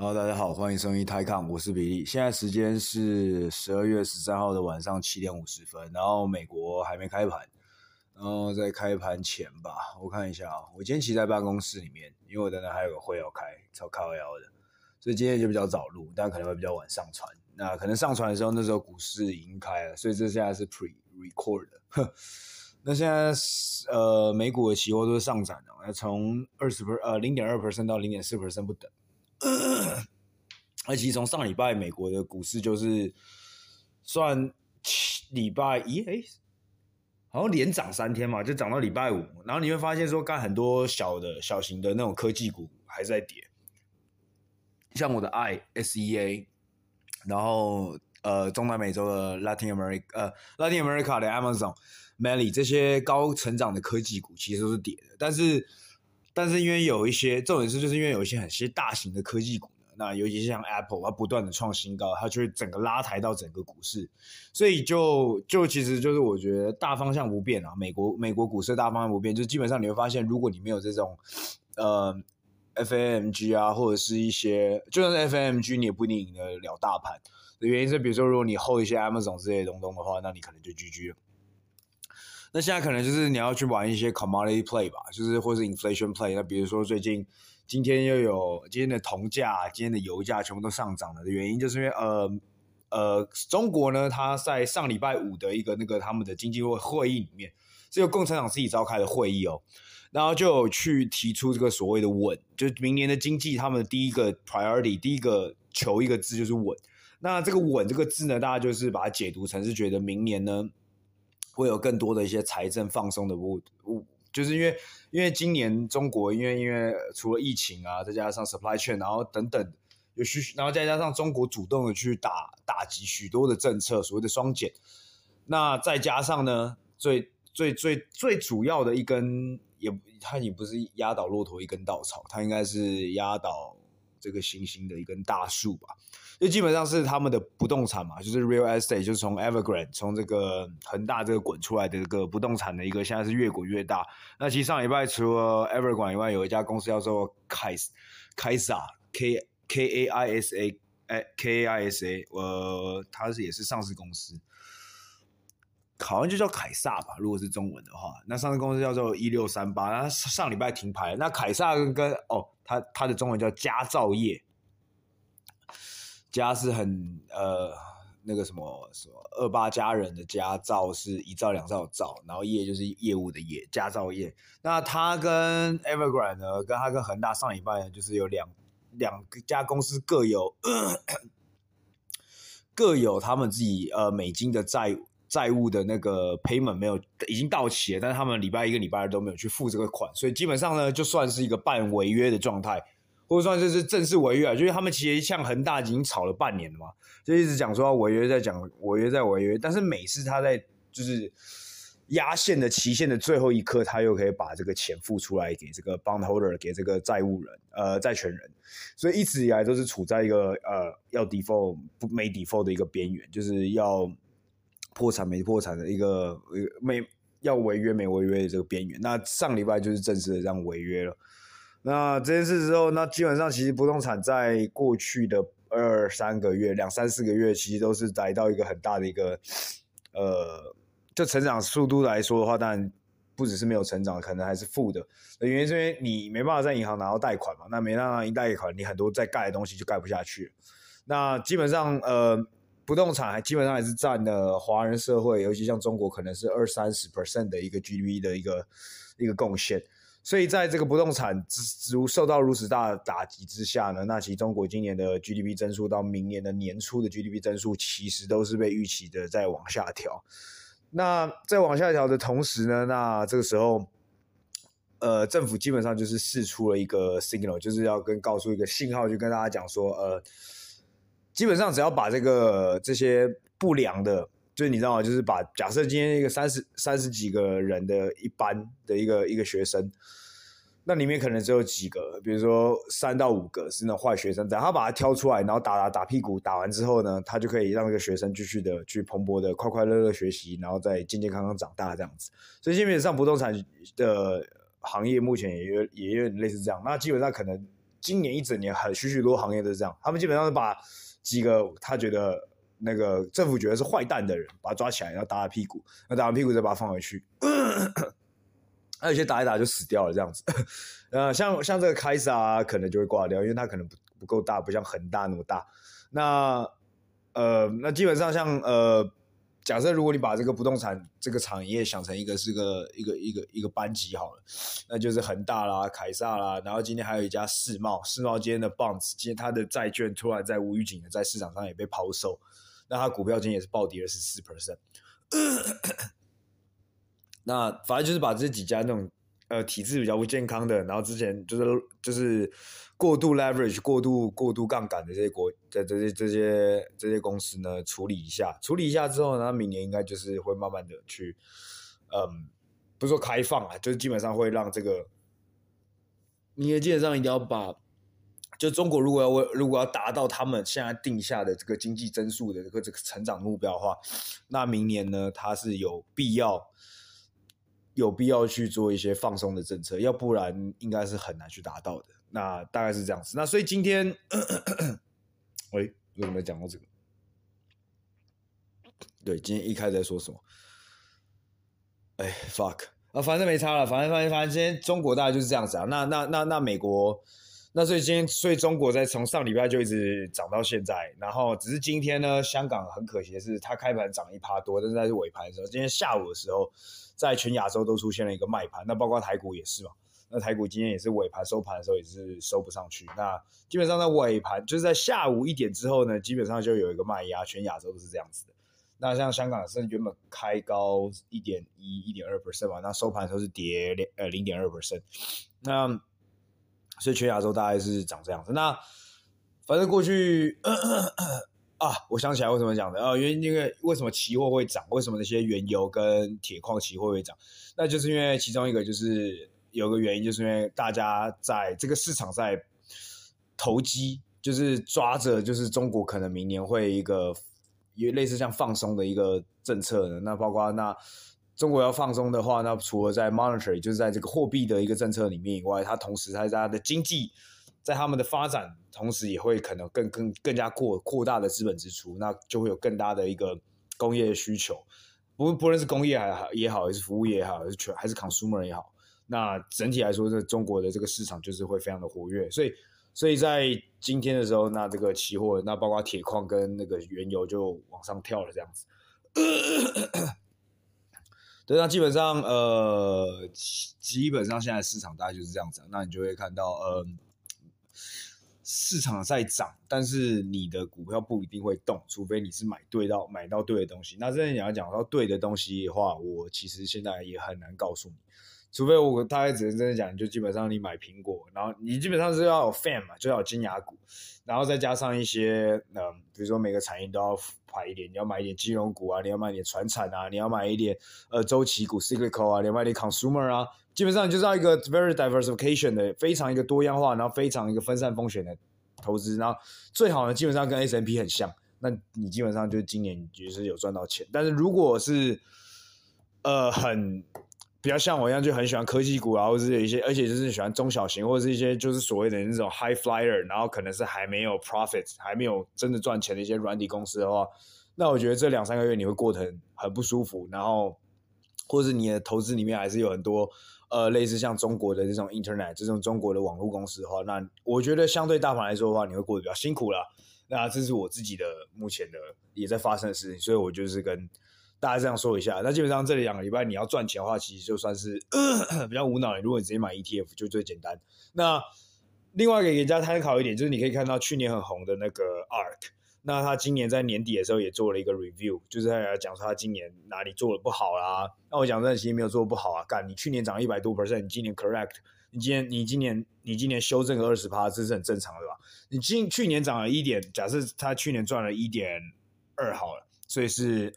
好大家好，欢迎收听泰康，我是比利。现在时间是十二月十三号的晚上七点五十分，然后美国还没开盘，然后在开盘前吧，我看一下啊，我今天其实在办公室里面，因为我等等还有个会要开，超靠腰的，所以今天就比较早录，但可能会比较晚上传。那可能上传的时候，那时候股市已经开了，所以这现在是 pre record 的。那现在呃，美股的期货都是上涨的，那从二十分呃零点二 percent 到零点四 percent 不等。而其实从上礼拜美国的股市就是算礼拜一，哎，好像连涨三天嘛，就涨到礼拜五，然后你会发现说，干很多小的小型的那种科技股还是在跌，像我的 I S E A，然后呃中南美洲的 Latin America，呃 Latin America 的 Amazon、Meli 这些高成长的科技股其实都是跌的，但是。但是因为有一些重点是，就是因为有一些很些大型的科技股呢，那尤其是像 Apple，它不断的创新高，它就会整个拉抬到整个股市，所以就就其实就是我觉得大方向不变啊，美国美国股市大方向不变，就基本上你会发现，如果你没有这种呃 FAMG 啊，或者是一些就算是 FAMG，你也不一定赢得了大盘的原因是，比如说如果你厚一些 Amazon 之类东东的话，那你可能就 GG 了。那现在可能就是你要去玩一些 commodity play 吧，就是或是 inflation play。那比如说最近今天又有今天的铜价、今天的油价全部都上涨了的原因，就是因为呃呃，中国呢，它在上礼拜五的一个那个他们的经济会会议里面，这个共产党自己召开的会议哦，然后就有去提出这个所谓的稳，就明年的经济他们的第一个 priority，第一个求一个字就是稳。那这个稳这个字呢，大家就是把它解读成是觉得明年呢。会有更多的一些财政放松的物物，就是因为因为今年中国因为因为除了疫情啊，再加上 supply chain，然后等等有许，然后再加上中国主动的去打打击许多的政策，所谓的双减，那再加上呢，最最最最主要的一根也它也不是压倒骆驼一根稻草，它应该是压倒这个行星的一根大树吧。就基本上是他们的不动产嘛，就是 real estate，就是从 Evergrande 从这个恒大这个滚出来的这个不动产的一个，现在是越滚越大。那其实上礼拜除了 Evergrande 以外，有一家公司叫做凯凯撒 K K A I S A 哎 K A I S A，呃，它是也是上市公司，好像就叫凯撒吧，如果是中文的话。那上市公司叫做一六三八，那上礼拜停牌。那凯撒跟跟哦，它它的中文叫佳兆业。家是很呃那个什么什么二八佳人的家，兆是一兆两兆兆，然后业就是业务的业，佳兆业。那他跟 Evergrande 呢，跟他跟恒大上礼拜呢，就是有两两家公司各有各有他们自己呃美金的债债务的那个 payment 没有已经到期了，但是他们礼拜一个礼拜二都没有去付这个款，所以基本上呢，就算是一个半违约的状态。或者算就是正式违约啊，就是他们其实像恒大已经吵了半年了嘛，就一直讲说违约，在讲违约，在违约，但是每次他在就是压线的期限的最后一刻，他又可以把这个钱付出来给这个 bondholder，给这个债务人，呃，债权人，所以一直以来都是处在一个呃要 default 不没 default 的一个边缘，就是要破产没破产的一个没要违约没违约的这个边缘。那上礼拜就是正式的这样违约了。那这件事之后，那基本上其实不动产在过去的二三个月、两三四个月，其实都是来到一个很大的一个，呃，就成长速度来说的话，当然不只是没有成长，可能还是负的。原因是因为你没办法在银行拿到贷款嘛，那没办法一贷款，你很多在盖的东西就盖不下去。那基本上，呃，不动产还基本上还是占了华人社会，尤其像中国，可能是二三十 percent 的一个 GDP 的一个一个贡献。所以在这个不动产如受到如此大的打击之下呢，那其实中国今年的 GDP 增速到明年的年初的 GDP 增速，其实都是被预期的在往下调。那在往下调的同时呢，那这个时候，呃，政府基本上就是释出了一个 signal，就是要跟告诉一个信号，就跟大家讲说，呃，基本上只要把这个这些不良的。就是你知道吗？就是把假设今天一个三十三十几个人的一班的一个一个学生，那里面可能只有几个，比如说三到五个是那种坏学生，然后他把他挑出来，然后打打打屁股，打完之后呢，他就可以让这个学生继续的去蓬勃的快快乐乐学习，然后再健健康康长大这样子。所以基本上不动产的行业目前也有也有类似这样。那基本上可能今年一整年很许许多行业都是这样，他们基本上是把几个他觉得那个政府觉得是坏蛋的人，把他抓起来，然后打他屁股，那打完屁股再把他放回去。那有些打一打就死掉了这样子，呃，像像这个凯撒，可能就会挂掉，因为它可能不不够大，不像恒大那么大。那呃，那基本上像呃，假设如果你把这个不动产这个产业想成一个是个一个一个一个班级好了，那就是恒大啦、凯撒啦，然后今天还有一家世茂，世茂今天的 bonds，今天它的债券突然在无预警的在市场上也被抛售，那它股票今天也是暴跌了十四 percent。那反正就是把这几家那种呃体质比较不健康的，然后之前就是就是过度 leverage、过度过度杠杆的这些国的这些这些这些公司呢，处理一下，处理一下之后呢，明年应该就是会慢慢的去，嗯，不是说开放啊，就是基本上会让这个，你也基本上一定要把，就中国如果要为如果要达到他们现在定下的这个经济增速的这个这个成长目标的话，那明年呢，它是有必要。有必要去做一些放松的政策，要不然应该是很难去达到的。那大概是这样子。那所以今天，喂，为什么讲到这个？对，今天一开始在说什么？哎，fuck 啊，反正没差了，反正反正反正今天中国大概就是这样子啊。那那那那美国，那所以今天所以中国在从上礼拜就一直涨到现在，然后只是今天呢，香港很可惜的是，它开盘涨一趴多，但是在尾盘的时候，今天下午的时候。在全亚洲都出现了一个卖盘，那包括台股也是嘛。那台股今天也是尾盘收盘的时候也是收不上去。那基本上在尾盘就是在下午一点之后呢，基本上就有一个卖压，全亚洲都是这样子的。那像香港是原本开高一点一、一点二 percent 嘛，那收盘的时候是跌两呃零点二 percent。那所以全亚洲大概是长这样子。那反正过去。啊，我想起来为什么讲的啊，原因因为为什么期货会涨？为什么那些原油跟铁矿期货会涨？那就是因为其中一个就是有个原因，就是因为大家在这个市场在投机，就是抓着就是中国可能明年会一个也类似像放松的一个政策呢。那包括那中国要放松的话，那除了在 monetary 就是在这个货币的一个政策里面以外，它同时它在它的经济。在他们的发展，同时也会可能更更更加扩扩大的资本支出，那就会有更大的一个工业的需求，不不论是工业还好也好，还是服务业也好，还是全还是 consumer 也好，那整体来说，这中国的这个市场就是会非常的活跃，所以所以在今天的时候，那这个期货，那包括铁矿跟那个原油就往上跳了，这样子。对，那基本上呃，基本上现在市场大概就是这样子，那你就会看到呃。市场在涨，但是你的股票不一定会动，除非你是买对到买到对的东西。那这里你要讲到对的东西的话，我其实现在也很难告诉你，除非我大概只能真的讲，就基本上你买苹果，然后你基本上是要有 FAM 嘛，就要有金牙股，然后再加上一些嗯，比如说每个产业都要排一点，你要买一点金融股啊，你要买一点传产啊，你要买一点呃周期股 cyclical 啊，你要买点 consumer 啊。基本上就是要一个 very diversification 的非常一个多样化，然后非常一个分散风险的投资，然后最好呢，基本上跟 S M P 很像，那你基本上就今年就是有赚到钱。但是如果是呃很比较像我一样，就很喜欢科技股啊，或者是一些，而且就是喜欢中小型或者是一些就是所谓的那种 high flyer，然后可能是还没有 profit，还没有真的赚钱的一些软体公司的话，那我觉得这两三个月你会过得很很不舒服，然后或者你的投资里面还是有很多。呃，类似像中国的这种 Internet 这种中国的网络公司的话，那我觉得相对大盘来说的话，你会过得比较辛苦了。那这是我自己的目前的也在发生的事情，所以我就是跟大家这样说一下。那基本上这两个礼拜你要赚钱的话，其实就算是 比较无脑。如果你直接买 ETF 就最简单。那另外给大家参考一点，就是你可以看到去年很红的那个 ARK。那他今年在年底的时候也做了一个 review，就是他讲说他今年哪里做的不好啦。那我讲真的，其实没有做不好啊。干，你去年涨了一百多 percent，你今年 correct，你今年你今年你今年修正个二十趴，这是很正常的吧？你今去年涨了一点，假设他去年赚了一点二好了，所以是，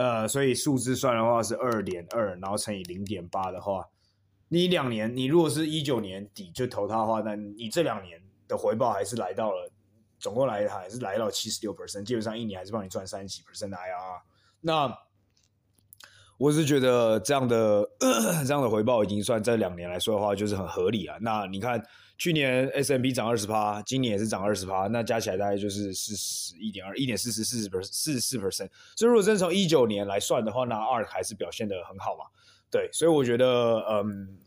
呃所以数字算的话是二点二，然后乘以零点八的话，你两年你如果是一九年底就投他的话，那你这两年的回报还是来到了。总共来还是来到七十六 percent，基本上一年还是帮你赚三十几 percent 的 IR。那我是觉得这样的 这样的回报已经算这两年来说的话，就是很合理啊。那你看去年 S&P 涨二十趴，今年也是涨二十趴，那加起来大概就是四十一点二，一点四十四十 per 四十四 percent。所以如果真从一九年来算的话，那二还是表现的很好嘛。对，所以我觉得，嗯。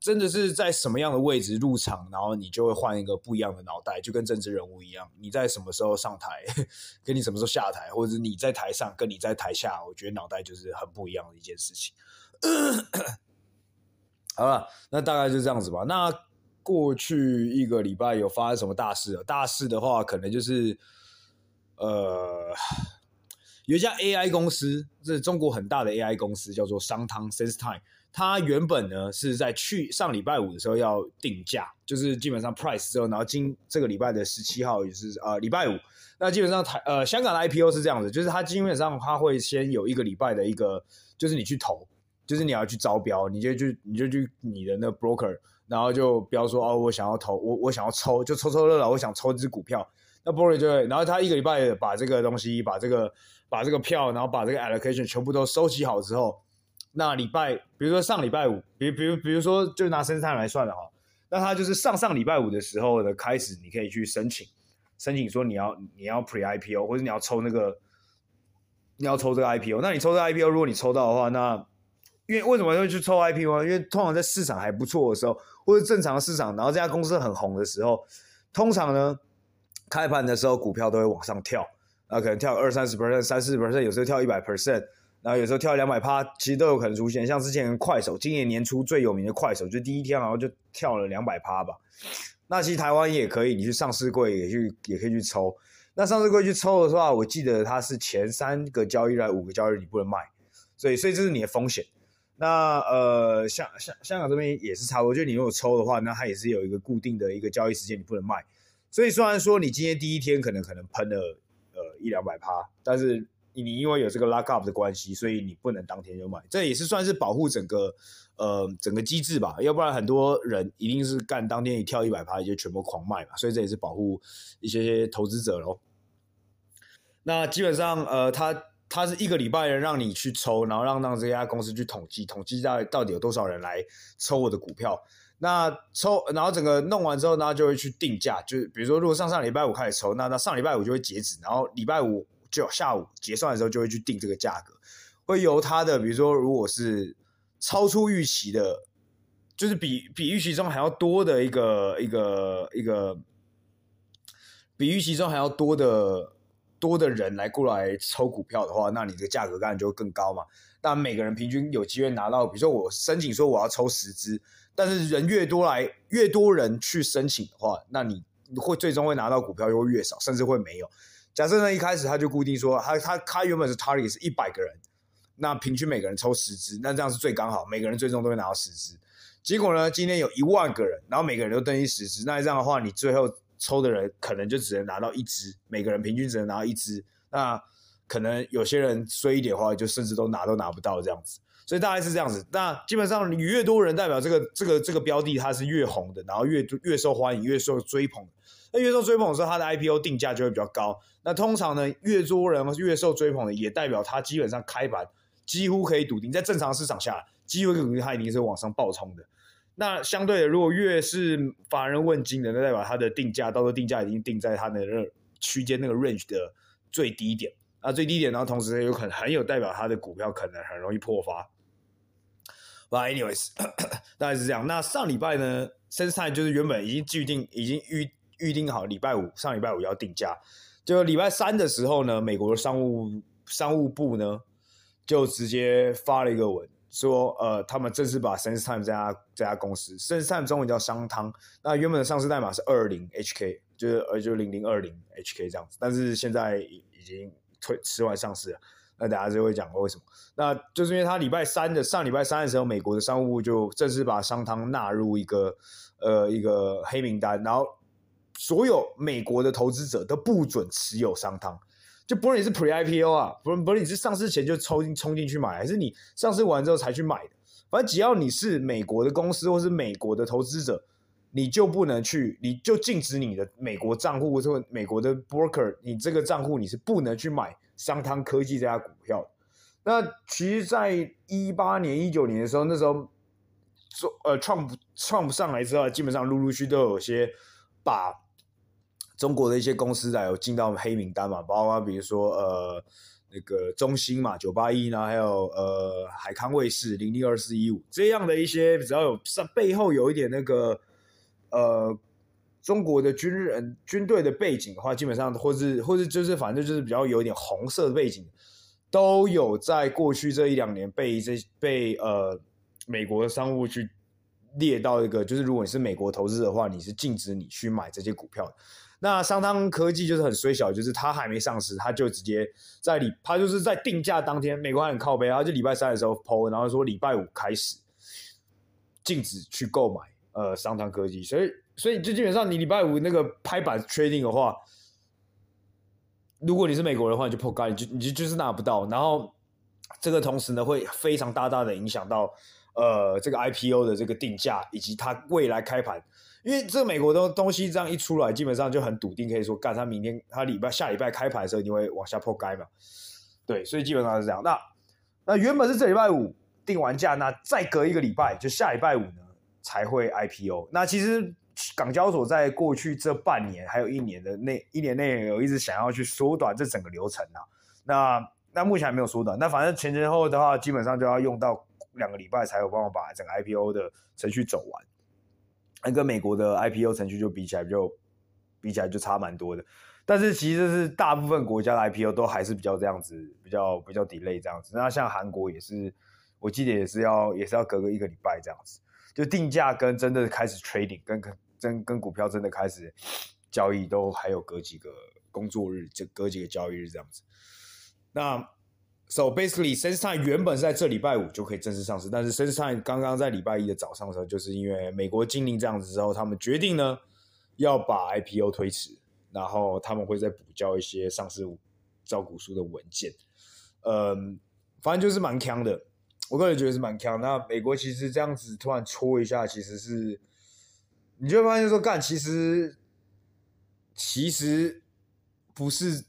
真的是在什么样的位置入场，然后你就会换一个不一样的脑袋，就跟政治人物一样。你在什么时候上台，跟你什么时候下台，或者你在台上跟你在台下，我觉得脑袋就是很不一样的一件事情。好了，那大概就这样子吧。那过去一个礼拜有发生什么大事？大事的话，可能就是呃，有一家 AI 公司，这是中国很大的 AI 公司，叫做商汤 SenseTime。它原本呢是在去上礼拜五的时候要定价，就是基本上 price 之后，然后今这个礼拜的十七号也是呃礼拜五，那基本上台呃香港的 IPO 是这样子，就是它基本上它会先有一个礼拜的一个，就是你去投，就是你要去招标，你就去你就去你的那 broker，然后就不要说哦我想要投，我我想要抽，就抽抽乐了，我想抽一支股票，那 broker 就会，然后他一个礼拜把这个东西，把这个把这个票，然后把这个 allocation 全部都收集好之后。那礼拜，比如说上礼拜五，比比如比如说，就拿 SenseTime 来算了哈，那他就是上上礼拜五的时候的开始，你可以去申请，申请说你要你要 Pre IPO 或者你要抽那个，你要抽这个 IPO。那你抽这个 IPO，如果你抽到的话，那因为为什么会去抽 IPO？因为通常在市场还不错的时候，或者正常的市场，然后这家公司很红的时候，通常呢开盘的时候股票都会往上跳，啊可能跳二三十 percent、三四十 percent，有时候跳一百 percent。然后有时候跳两百趴，其实都有可能出现。像之前快手，今年年初最有名的快手，就第一天好像就跳了两百趴吧。那其实台湾也可以，你去上市柜也去也可以去抽。那上市柜去抽的话，我记得它是前三个交易日、五个交易日你不能卖，所以所以这是你的风险。那呃，香香香港这边也是差不多，就你如果抽的话，那它也是有一个固定的一个交易时间你不能卖。所以虽然说你今天第一天可能可能喷了呃一两百趴，但是。你因为有这个 lock up 的关系，所以你不能当天就买，这也是算是保护整个呃整个机制吧，要不然很多人一定是干当天一跳一百趴就全部狂卖嘛，所以这也是保护一些些投资者喽。那基本上呃，他他是一个礼拜的让你去抽，然后让让这家公司去统计统计到到底有多少人来抽我的股票。那抽然后整个弄完之后，那就会去定价，就是比如说如果上上礼拜五开始抽，那那上礼拜五就会截止，然后礼拜五。就下午结算的时候就会去定这个价格，会由他的，比如说如果是超出预期的，就是比比预期中还要多的一个一个一个，比预期中还要多的多的人来过来抽股票的话，那你这个价格当然就会更高嘛。那每个人平均有机会拿到，比如说我申请说我要抽十支，但是人越多来越多人去申请的话，那你会最终会拿到股票就会越少，甚至会没有。假设呢，一开始他就固定说，他他他原本是 target 是一百个人，那平均每个人抽十支，那这样是最刚好，每个人最终都会拿到十支。结果呢，今天有一万个人，然后每个人都登记十支，那这样的话，你最后抽的人可能就只能拿到一支，每个人平均只能拿到一支。那可能有些人衰一点的话，就甚至都拿都拿不到这样子。所以大概是这样子。那基本上你越多人，代表这个这个这个标的它是越红的，然后越越受欢迎，越受追捧。那越受追捧的时候，它的 IPO 定价就会比较高。那通常呢，越多人越受追捧的，也代表它基本上开盘几乎可以笃定，在正常市场下，几乎可以笃定它一定是往上爆冲的。那相对的，如果越是乏人问津的，那代表它的定价到时候定价已经定在它的那区间那个 range 的最低点啊，最低点，然后同时有可能很有代表它的股票可能很容易破发。But anyways，大概是这样。那上礼拜呢，SenseTime 就是原本已经预定，已经预。预定好礼拜五，上礼拜五要定价。就礼拜三的时候呢，美国的商务商务部呢就直接发了一个文，说呃，他们正式把 SenseTime 这家这家公司，SenseTime 中文叫商汤，那原本的上市代码是二零 HK，就是呃就零零二零 HK 这样子，但是现在已已经退迟完上市了。那大家就会讲为什么，那就是因为他礼拜三的上礼拜三的时候，美国的商务部就正式把商汤纳入一个呃一个黑名单，然后。所有美国的投资者都不准持有商汤，就不论你是 Pre IPO 啊，不论不论你是上市前就抽冲进去买，还是你上市完之后才去买的，反正只要你是美国的公司或是美国的投资者，你就不能去，你就禁止你的美国账户或者美国的 broker，你这个账户你是不能去买商汤科技这家股票。那其实，在一八年、一九年的时候，那时候做呃，Trump Trump 上来之后，基本上陆陆续都有些把中国的一些公司啊有进到黑名单嘛，包括比如说呃那个中兴嘛，九八一呢，还有呃海康卫视零零二四一五这样的一些，只要有上背后有一点那个呃中国的军人军队的背景的话，基本上或是或是就是反正就是比较有一点红色的背景，都有在过去这一两年被这被呃。美国的商务去列到一个，就是如果你是美国投资的话，你是禁止你去买这些股票的。那商汤科技就是很衰小，就是它还没上市，它就直接在礼，它就是在定价当天，美国还很靠北，它就礼拜三的时候 PO，然后说礼拜五开始禁止去购买呃商汤科技，所以所以就基本上你礼拜五那个拍板 trading 的话，如果你是美国人的话，你就破盖，你就你就就是拿不到。然后这个同时呢，会非常大大的影响到。呃，这个 IPO 的这个定价以及它未来开盘，因为这美国的东西这样一出来，基本上就很笃定，可以说干，它明天它礼拜下礼拜开盘的时候一定会往下破盖嘛。对，所以基本上是这样。那那原本是这礼拜五定完价，那再隔一个礼拜，就下礼拜五呢才会 IPO。那其实港交所在过去这半年还有一年的内一年内有一直想要去缩短这整个流程啊。那那目前还没有缩短。那反正前前后后的话，基本上就要用到。两个礼拜才有办法把整个 IPO 的程序走完，那跟美国的 IPO 程序就比起来就比起来就差蛮多的。但是其实是大部分国家的 IPO 都还是比较这样子，比较比较 delay 这样子。那像韩国也是，我记得也是要也是要隔个一个礼拜这样子，就定价跟真的开始 trading 跟真跟股票真的开始交易都还有隔几个工作日，就隔几个交易日这样子。那。So basically, SenseTime 原本是在这礼拜五就可以正式上市，但是 SenseTime 刚刚在礼拜一的早上的时候，就是因为美国禁令这样子之后，他们决定呢要把 IPO 推迟，然后他们会再补交一些上市招股书的文件。嗯，反正就是蛮强的，我个人觉得是蛮强。那美国其实这样子突然戳一下，其实是你就会发现说，干，其实其实不是。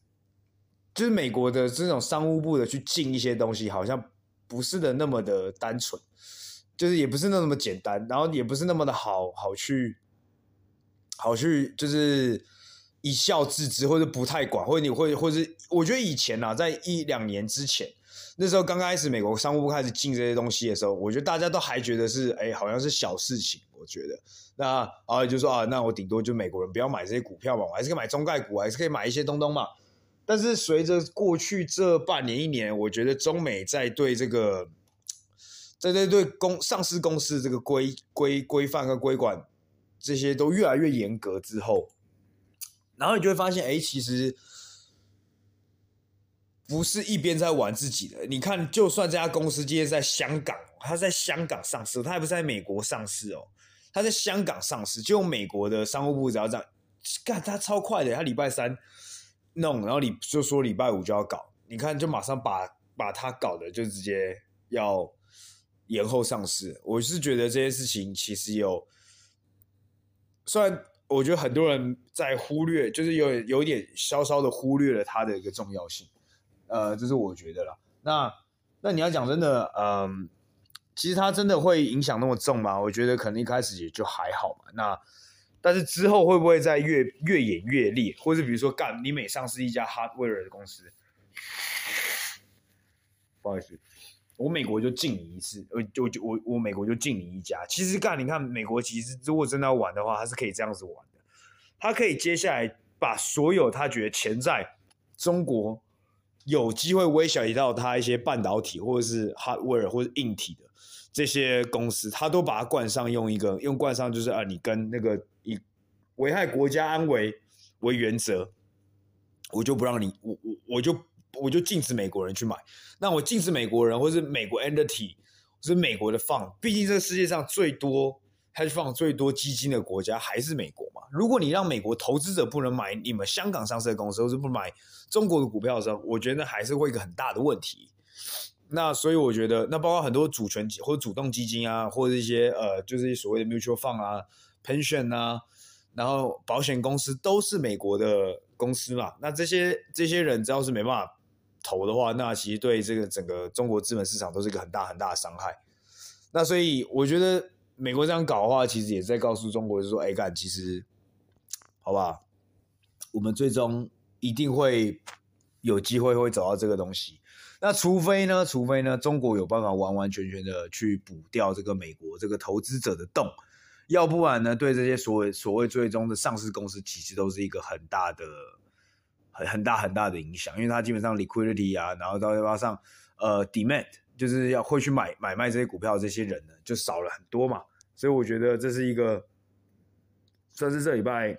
就是美国的这种商务部的去进一些东西，好像不是的那么的单纯，就是也不是那么简单，然后也不是那么的好好去，好去就是一笑置之，或者不太管，或者你会，或者是我觉得以前啊，在一两年之前，那时候刚开始美国商务部开始进这些东西的时候，我觉得大家都还觉得是哎，好像是小事情。我觉得那啊，就说啊，那我顶多就美国人不要买这些股票嘛，我还是可以买中概股，还是可以买一些东东嘛。但是随着过去这半年一年，我觉得中美在对这个，在在对公上市公司这个规规规范和规管这些都越来越严格之后，然后你就会发现，哎，其实不是一边在玩自己的。你看，就算这家公司今天在香港，它在香港上市，它也不是在美国上市哦，它在香港上市，就美国的商务部只要这样干，它超快的，它礼拜三。弄，然后你就说礼拜五就要搞，你看就马上把把它搞的就直接要延后上市。我是觉得这件事情其实有，虽然我觉得很多人在忽略，就是有有点稍稍的忽略了它的一个重要性，呃，这是我觉得啦。那那你要讲真的，嗯，其实它真的会影响那么重吗？我觉得可能一开始也就还好嘛。那但是之后会不会再越越演越烈，或者比如说干你每上市一家 hardware 的公司，不好意思，我美国就禁你一次，我就就我我美国就禁你一家。其实干你看美国其实如果真的要玩的话，它是可以这样子玩的，它可以接下来把所有他觉得潜在中国有机会威胁到他一些半导体或者是 hardware 或者硬体的。这些公司，他都把它冠上用一个用冠上，就是啊，你跟那个以危害国家安危为原则，我就不让你，我我我就我就禁止美国人去买。那我禁止美国人，或是美国 entity，或是美国的 fund，毕竟这个世界上最多 hedge fund 最多基金的国家还是美国嘛。如果你让美国投资者不能买你们香港上市的公司，或是不买中国的股票的时候，我觉得还是会一个很大的问题。那所以我觉得，那包括很多主权或主动基金啊，或者一些呃，就是所谓的 mutual fund 啊、pension 啊，然后保险公司都是美国的公司嘛。那这些这些人只要是没办法投的话，那其实对这个整个中国资本市场都是一个很大很大的伤害。那所以我觉得美国这样搞的话，其实也在告诉中国，就是说，哎，干，其实，好吧，我们最终一定会有机会会找到这个东西。那除非呢，除非呢，中国有办法完完全全的去补掉这个美国这个投资者的洞，要不然呢，对这些所谓所谓最终的上市公司，其实都是一个很大的、很很大很大的影响，因为它基本上 liquidity 啊，然后再加上呃 demand，就是要会去买买卖这些股票的这些人呢，就少了很多嘛，所以我觉得这是一个算是这礼拜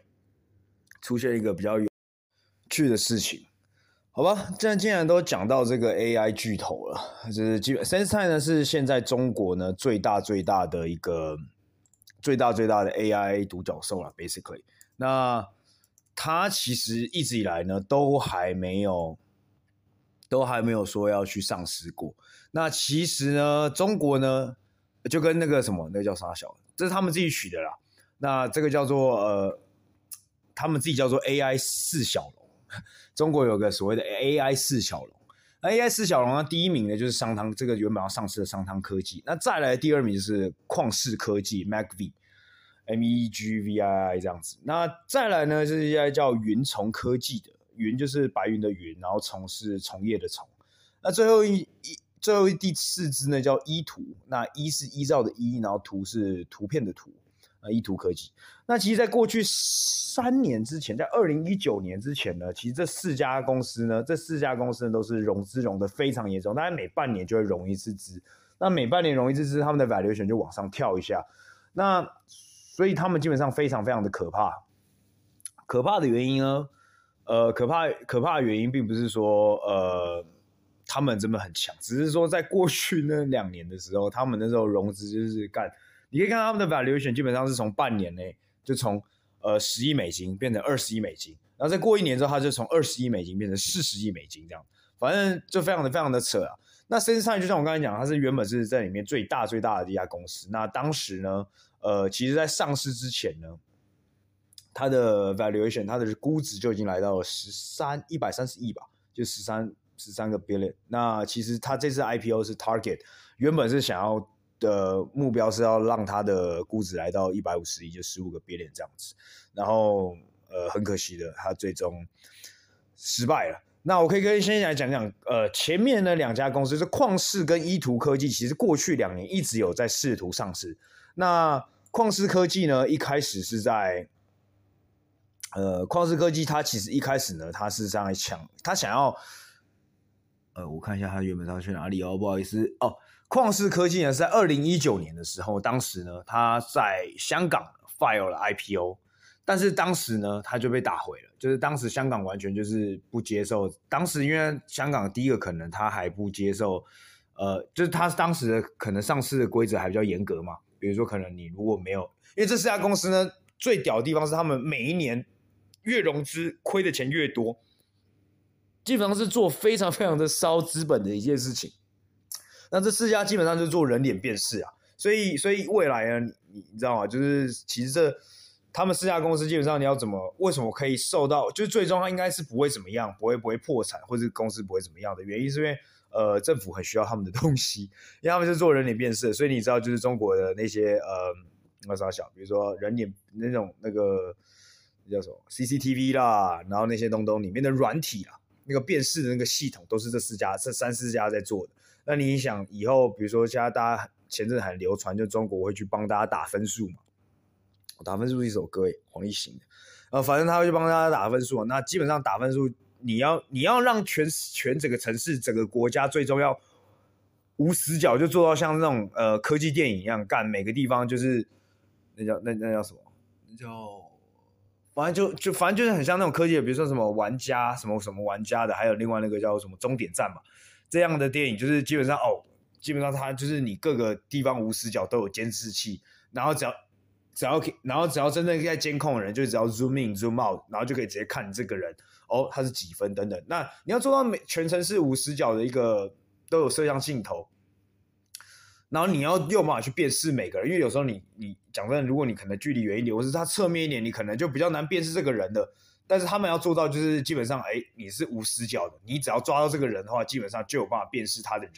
出现一个比较有趣的事情。好吧，既然既然都讲到这个 AI 巨头了，就是基本 SenseTime 呢是现在中国呢最大最大的一个最大最大的 AI 独角兽了，basically。那它其实一直以来呢都还没有都还没有说要去上市过。那其实呢，中国呢就跟那个什么，那个叫啥小，这是他们自己取的啦。那这个叫做呃，他们自己叫做 AI 四小龙。中国有个所谓的 AI 四小龙，那 AI 四小龙呢，第一名呢就是商汤，这个原本要上市的商汤科技。那再来第二名是旷视科技 （MEGVI），M E G V I I 这样子。那再来呢就是一家叫云从科技的，云就是白云的云，然后从是从业的从。那最后一一最后一第四支呢叫依图，那依是依照的依，然后图是图片的图。啊，依图科技。那其实，在过去三年之前，在二零一九年之前呢，其实这四家公司呢，这四家公司呢，都是融资融的非常严重，大概每半年就会融一次资。那每半年融一次资，他们的 valuation 就往上跳一下。那所以他们基本上非常非常的可怕。可怕的原因呢，呃，可怕可怕的原因并不是说呃他们真的很强，只是说在过去那两年的时候，他们那时候融资就是干。你可以看到他们的 valuation 基本上是从半年内就从呃十亿美金变成二十亿美金，然后再过一年之后，它就从二十亿美金变成四十亿美金这样，反正就非常的非常的扯啊。那 s e n s i 就像我刚才讲，它是原本是在里面最大最大的一家公司。那当时呢，呃，其实在上市之前呢，它的 valuation 它的估值就已经来到了十三一百三十亿吧，就十三十三个 billion。那其实它这次 IPO 是 target，原本是想要。的目标是要让它的估值来到一百五十亿，就十五个 billion 这样子。然后，呃，很可惜的，它最终失败了。那我可以跟先来讲讲，呃，前面的两家公司是旷视跟依图科技，其实过去两年一直有在试图上市。那旷视科技呢，一开始是在，呃，旷视科技它其实一开始呢，它是这样抢，它想要，呃，我看一下它原本上去哪里哦，不好意思哦。旷视科技呢是在二零一九年的时候，当时呢他在香港 file 了 IPO，但是当时呢他就被打回了，就是当时香港完全就是不接受。当时因为香港第一个可能他还不接受，呃，就是他当时的可能上市的规则还比较严格嘛，比如说可能你如果没有，因为这四家公司呢最屌的地方是他们每一年越融资亏的钱越多，基本上是做非常非常的烧资本的一件事情。那这四家基本上就是做人脸辨识啊，所以所以未来呢，你你知道吗？就是其实这他们四家公司基本上你要怎么为什么可以受到，就是最终它应该是不会怎么样，不会不会破产，或者公司不会怎么样的原因，是因为呃政府很需要他们的东西，因为他们是做人脸辨识，所以你知道就是中国的那些呃那啥小，比如说人脸那种那个叫什么 CCTV 啦，然后那些东东里面的软体啊，那个辨识的那个系统都是这四家这三四家在做的。那你想以后，比如说现在大家前阵很流传，就中国会去帮大家打分数嘛？打分数是一首歌诶，黄立行的。呃，反正他会去帮大家打分数。那基本上打分数，你要你要让全全整个城市、整个国家最终要无死角，就做到像那种呃科技电影一样干，每个地方就是那叫那那叫什么？那叫反正就就反正就是很像那种科技，比如说什么玩家什么什么玩家的，还有另外那个叫什么终点站嘛。这样的电影就是基本上哦，基本上它就是你各个地方无死角都有监视器，然后只要只要然后只要真正在监控的人，就只要 zoom in zoom out，然后就可以直接看这个人哦，他是几分等等。那你要做到每全程是无死角的一个都有摄像镜头，然后你要用办法去辨识每个人，因为有时候你你讲真的，如果你可能距离远一点，或是他侧面一点，你可能就比较难辨识这个人的。但是他们要做到，就是基本上，哎，你是无死角的，你只要抓到这个人的话，基本上就有办法辨识他的人。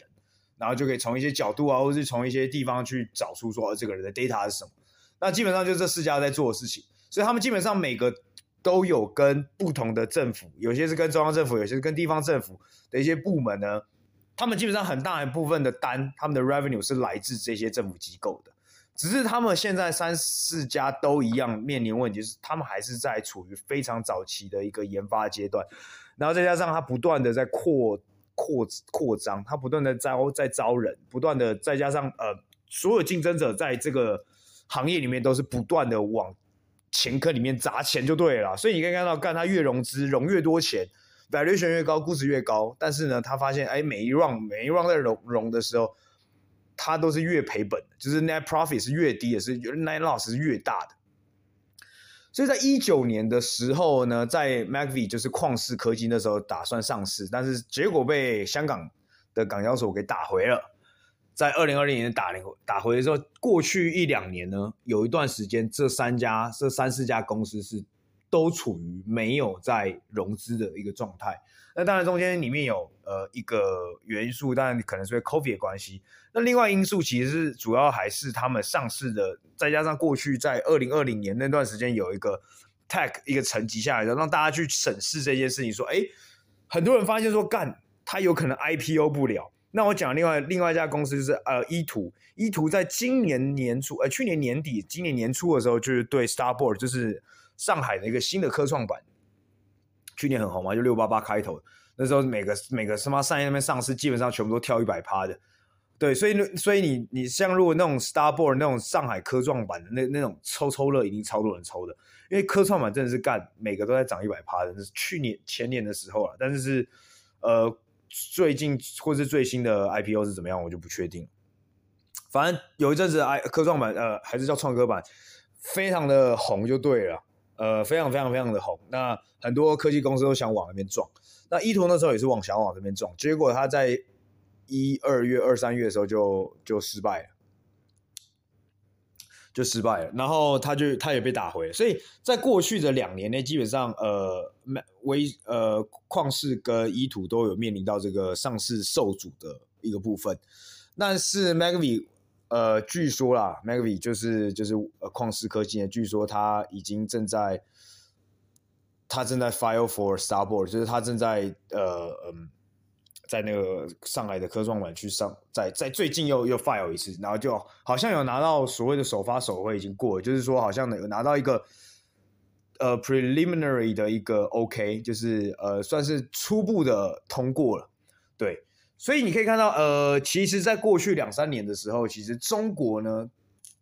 然后就可以从一些角度啊，或是从一些地方去找出说这个人的 data 是什么。那基本上就是这四家在做的事情，所以他们基本上每个都有跟不同的政府，有些是跟中央政府，有些是跟地方政府的一些部门呢，他们基本上很大一部分的单，他们的 revenue 是来自这些政府机构的。只是他们现在三四家都一样面临问题，是他们还是在处于非常早期的一个研发阶段，然后再加上他不断的在扩扩扩张，他不断的招在招人，不断的再加上呃所有竞争者在这个行业里面都是不断的往钱坑里面砸钱就对了，所以你可以看到，干他越融资融越多钱，valuation 越高，估值越高，但是呢，他发现哎每一 round 每一 round 在融融的时候。它都是越赔本的，就是 net profit 是越低的，是 net loss 是越大的。所以在一九年的时候呢，在 MacVI 就是旷视科技那时候打算上市，但是结果被香港的港交所给打回了。在二零二零年打打回的时候，过去一两年呢，有一段时间这三家这三四家公司是都处于没有在融资的一个状态。那当然中间里面有呃一个元素，当然可能是 COVID 的关系。那另外因素其实是主要还是他们上市的，再加上过去在二零二零年那段时间有一个 tech 一个沉寂下来的，让大家去审视这件事情，说，哎，很多人发现说，干，它有可能 IPO 不了。那我讲另外另外一家公司就是呃依图，依图在今年年初，呃去年年底，今年年初的时候，就是对 Starboard，就是上海的一个新的科创板。去年很红嘛，就六八八开头，那时候每个每个什么上那边上市，基本上全部都跳一百趴的，对，所以所以你你像如果那种 Starboard 那种上海科创板的那那种抽抽乐，一定超多人抽的，因为科创板真的是干每个都在涨一百趴的，是去年前年的时候了，但是是呃最近或是最新的 IPO 是怎么样，我就不确定。反正有一阵子 I 科创板呃还是叫创科板，非常的红就对了。呃，非常非常非常的红，那很多科技公司都想往那边撞。那依图那时候也是往想往那边撞，结果他在一二月、二三月的时候就就失败了，就失败了。然后他就他也被打回，所以在过去的两年内，基本上呃，微呃旷视跟依图都有面临到这个上市受阻的一个部分，但是 Magvi 呃，据说啦，McVie 就是就是呃，旷视科技，据说他已经正在，他正在 file for Starboard，就是他正在呃嗯，在那个上海的科创板去上，在在最近又又 file 一次，然后就好像有拿到所谓的首发手会已经过了，就是说好像有拿到一个呃 preliminary 的一个 OK，就是呃算是初步的通过了，对。所以你可以看到，呃，其实，在过去两三年的时候，其实中国呢，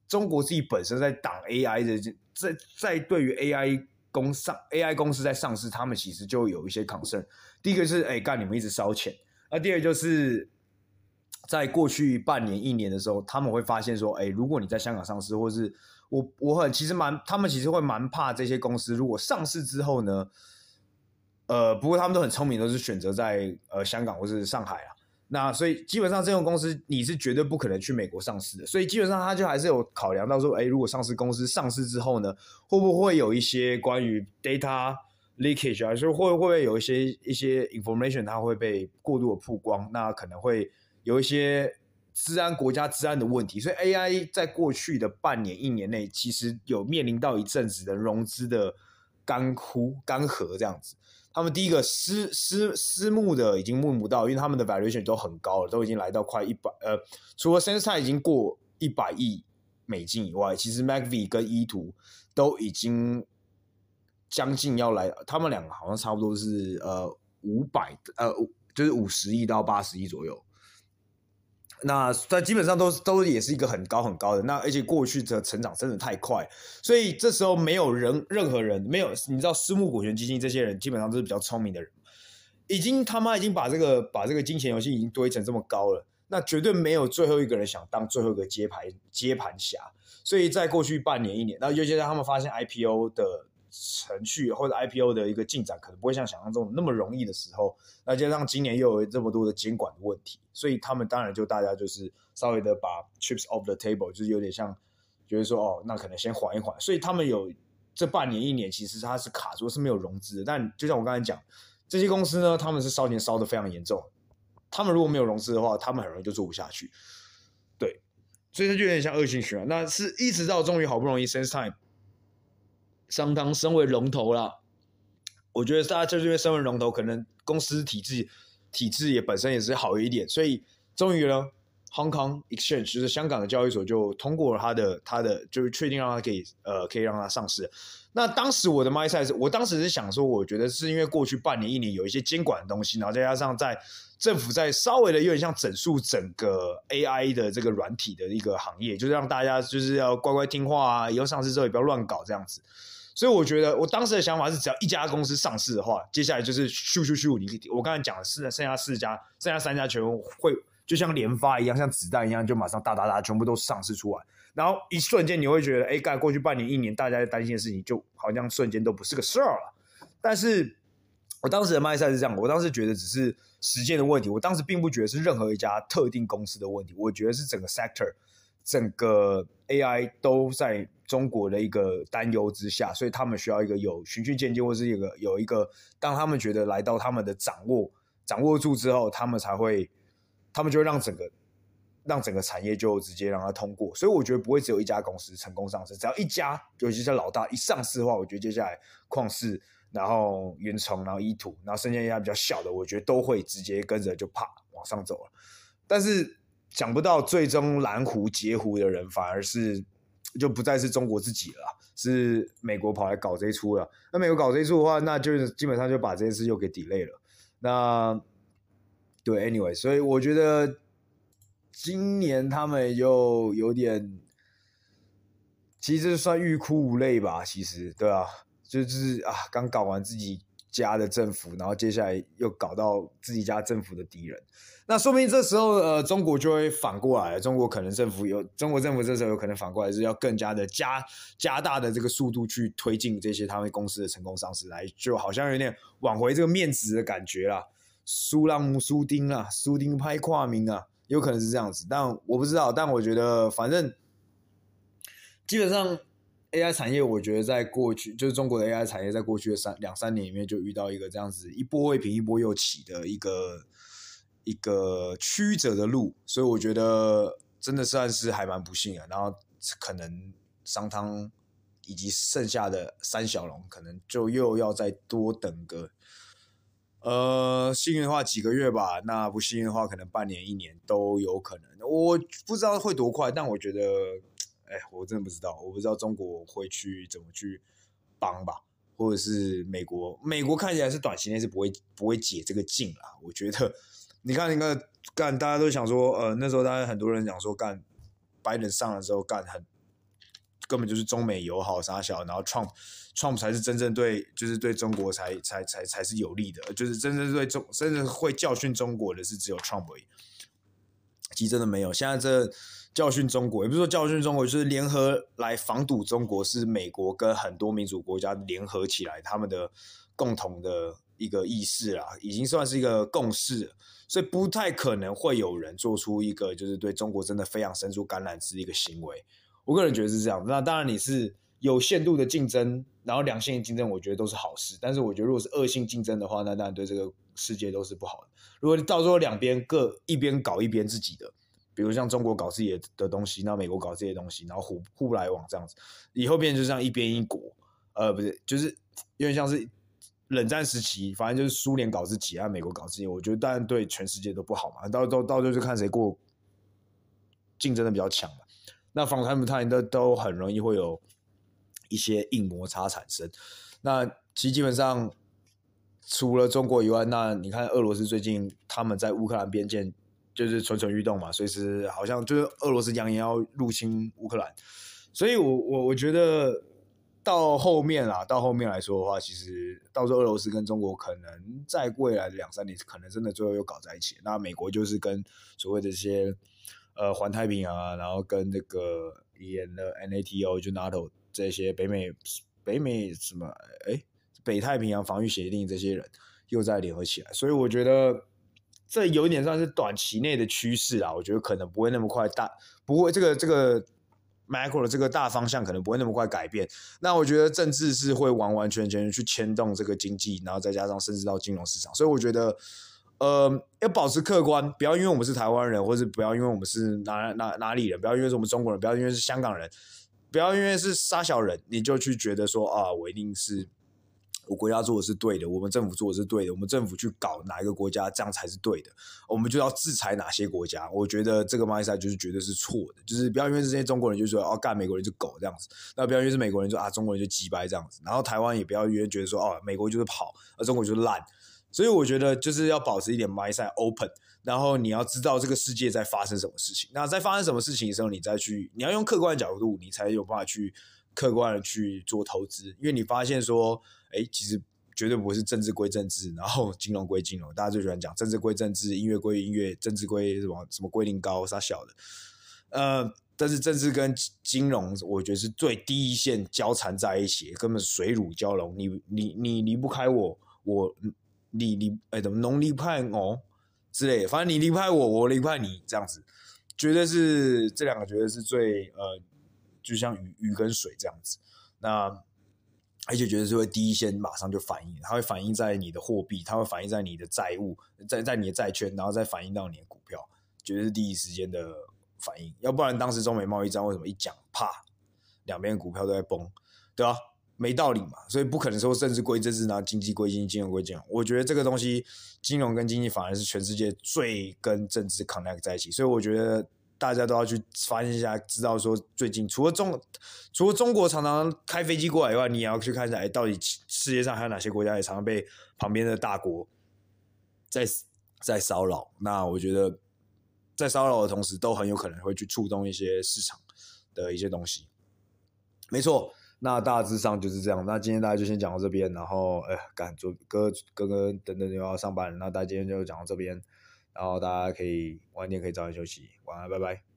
中国自己本身在挡 AI 的，在在对于 AI 公上 AI 公司在上市，他们其实就有一些 concern。第一个是，哎，干你们一直烧钱；那第二就是，在过去半年一年的时候，他们会发现说，哎，如果你在香港上市，或是我我很其实蛮，他们其实会蛮怕这些公司，如果上市之后呢，呃，不过他们都很聪明，都是选择在呃香港或是上海啊。那所以基本上这种公司你是绝对不可能去美国上市的，所以基本上他就还是有考量到说，哎，如果上市公司上市之后呢，会不会有一些关于 data leakage 啊，就会会不会有一些一些 information 它会被过度的曝光，那可能会有一些治安国家治安的问题，所以 AI 在过去的半年一年内，其实有面临到一阵子的融资的干枯干涸这样子。他们第一个私私私募的已经募不到，因为他们的 valuation 都很高了，都已经来到快一百呃，除了 Sensei 已经过一百亿美金以外，其实 MacVI 跟依图都已经将近要来，他们两个好像差不多是呃五百呃就是五十亿到八十亿左右。那但基本上都都也是一个很高很高的，那而且过去的成长真的太快，所以这时候没有人任何人没有，你知道私募股权基金这些人基本上都是比较聪明的人，已经他妈已经把这个把这个金钱游戏已经堆成这么高了，那绝对没有最后一个人想当最后一个接盘接盘侠，所以在过去半年一年，那尤其是他们发现 IPO 的。程序或者 IPO 的一个进展可能不会像想象中那么容易的时候，那加上今年又有这么多的监管的问题，所以他们当然就大家就是稍微的把 chips off the table，就是有点像，觉得说哦，那可能先缓一缓。所以他们有这半年一年，其实它是卡住，是没有融资的。但就像我刚才讲，这些公司呢，他们是烧钱烧得非常严重，他们如果没有融资的话，他们很容易就做不下去。对，所以它就有点像恶性循环。那是一直到终于好不容易，SenseTime 商汤身为龙头啦，我觉得大家就是因为身为龙头，可能公司体制体制也本身也是好一点，所以终于呢。Hong Kong Exchange 就是香港的交易所就通过了他的他的就是确定让他可以呃可以让他上市。那当时我的 My Size，我当时是想说，我觉得是因为过去半年一年有一些监管的东西，然后再加上在政府在稍微的有点像整肃整个 AI 的这个软体的一个行业，就是让大家就是要乖乖听话啊，以后上市之后也不要乱搞这样子。所以我觉得我当时的想法是，只要一家公司上市的话，接下来就是咻咻咻，你我刚才讲的是剩下四家，剩下三家全部会。就像连发一样，像子弹一样，就马上哒哒哒，全部都上市出来，然后一瞬间你会觉得，哎，干过去半年一年大家在担心的事情，就好像瞬间都不是个事儿了。但是我当时的麦赛是这样，我当时觉得只是时间的问题，我当时并不觉得是任何一家特定公司的问题，我觉得是整个 sector，整个 AI 都在中国的一个担忧之下，所以他们需要一个有循序渐进，或是一个有一个，当他们觉得来到他们的掌握掌握住之后，他们才会。他们就会让整个让整个产业就直接让它通过，所以我觉得不会只有一家公司成功上市，只要一家，尤其是老大一上市的话，我觉得接下来旷视，然后云从，然后依图，然后剩下一家比较小的，我觉得都会直接跟着就啪往上走了。但是想不到最终蓝湖截胡的人反而是就不再是中国自己了，是美国跑来搞这一出了。那美国搞这一出的话，那就是基本上就把这件事又给 delay 了。那对，anyway，所以我觉得今年他们又有点，其实算欲哭无泪吧。其实，对啊，就是啊，刚搞完自己家的政府，然后接下来又搞到自己家政府的敌人，那说明这时候呃，中国就会反过来。中国可能政府有，中国政府这时候有可能反过来是要更加的加加大的这个速度去推进这些他们公司的成功上市，来就好像有点挽回这个面子的感觉啦。苏浪姆苏丁啊，苏丁拍跨名啊，有可能是这样子，但我不知道。但我觉得，反正基本上 AI 产业，我觉得在过去，就是中国的 AI 产业，在过去的三两三年里面，就遇到一个这样子一波未平一波又起的一个一个曲折的路，所以我觉得真的算是还蛮不幸的。然后可能商汤以及剩下的三小龙，可能就又要再多等个。呃，幸运的话几个月吧，那不幸运的话可能半年、一年都有可能。我不知道会多快，但我觉得，哎，我真的不知道，我不知道中国会去怎么去帮吧，或者是美国，美国看起来是短期内是不会不会解这个禁啦。我觉得，你看那个干，大家都想说，呃，那时候大家很多人讲说干，拜登上了之后干很。根本就是中美友好杀小，然后 Trump Trump 才是真正对，就是对中国才才才才是有利的，就是真正对中，真正会教训中国的是只有 Trump 而已。其实真的没有，现在这教训中国，也不是说教训中国，就是联合来防堵中国，是美国跟很多民主国家联合起来他们的共同的一个意识啦，已经算是一个共识，所以不太可能会有人做出一个就是对中国真的非常伸出橄榄枝一个行为。我个人觉得是这样，那当然你是有限度的竞争，然后良性竞争，我觉得都是好事。但是我觉得如果是恶性竞争的话，那当然对这个世界都是不好的。如果到时候两边各一边搞一边自己的，比如像中国搞自己的东西，那美国搞这些东西，然后互互不来往这样子，以后变成就像一边一国，呃，不是，就是有点像是冷战时期，反正就是苏联搞自己，啊，美国搞自己，我觉得当然对全世界都不好嘛。到到到时候就看谁过竞争的比较强嘛。那访谈不谈的都很容易会有一些硬摩擦产生。那其实基本上除了中国以外，那你看俄罗斯最近他们在乌克兰边界就是蠢蠢欲动嘛，随时好像就是俄罗斯扬言要入侵乌克兰。所以我我我觉得到后面啊，到后面来说的话，其实到时候俄罗斯跟中国可能在未来的两三年，可能真的最后又搞在一起。那美国就是跟所谓的这些。呃，环太平洋啊，然后跟那个演的 NATO 就 NATO 这些北美北美什么哎，北太平洋防御协定这些人又在联合起来，所以我觉得这有一点算是短期内的趋势啊。我觉得可能不会那么快大，不会这个这个 macro 的这个大方向可能不会那么快改变。那我觉得政治是会完完全全去牵动这个经济，然后再加上甚至到金融市场，所以我觉得。呃，要保持客观，不要因为我们是台湾人，或者不要因为我们是哪哪哪里人，不要因为是我们中国人，不要因为是香港人，不要因为是杀小人，你就去觉得说啊，我一定是。我国家做的是对的，我们政府做的是对的，我们政府去搞哪一个国家，这样才是对的。我们就要制裁哪些国家？我觉得这个 mindset 就是绝对是错的，就是不要因为这些中国人就说哦，干美国人就狗这样子，那不要因为是美国人就啊，中国人就鸡掰这样子，然后台湾也不要因为觉得说哦，美国就是好，而中国就是烂。所以我觉得就是要保持一点 mindset open，然后你要知道这个世界在发生什么事情。那在发生什么事情的时候，你再去，你要用客观的角度，你才有办法去客观的去做投资，因为你发现说，哎，其实。绝对不是政治归政治，然后金融归金融。大家最喜欢讲政治归政治，音乐归音乐，政治归什么什么归零高啥小的。呃，但是政治跟金融，我觉得是最低一线交缠在一起，根本水乳交融。你你你离不开我，我你你哎，怎么农离不开我之类，反正你离不开我，我离不开你，这样子，绝对是这两个，绝对是最呃，就像鱼鱼跟水这样子。那。而且觉得是会第一先马上就反应，它会反映在你的货币，它会反映在你的债务，在在你的债券，然后再反映到你的股票，绝对是第一时间的反应。要不然当时中美贸易战为什么一讲，啪，两边股票都在崩，对吧、啊？没道理嘛，所以不可能说政治归政治，然后经济归经济，金融归金融。我觉得这个东西，金融跟经济反而是全世界最跟政治 connect 在一起，所以我觉得。大家都要去发现一下，知道说最近除了中，除了中国常常开飞机过来以外，你也要去看一下，哎，到底世界上还有哪些国家也常常被旁边的大国 在在骚扰？那我觉得在骚扰的同时，都很有可能会去触动一些市场的一些东西。没错，那大致上就是这样。那今天大家就先讲到这边，然后哎，赶做哥哥哥等等又要上班，那大家今天就讲到这边。然后大家可以晚点可以早点休息，晚安，拜拜。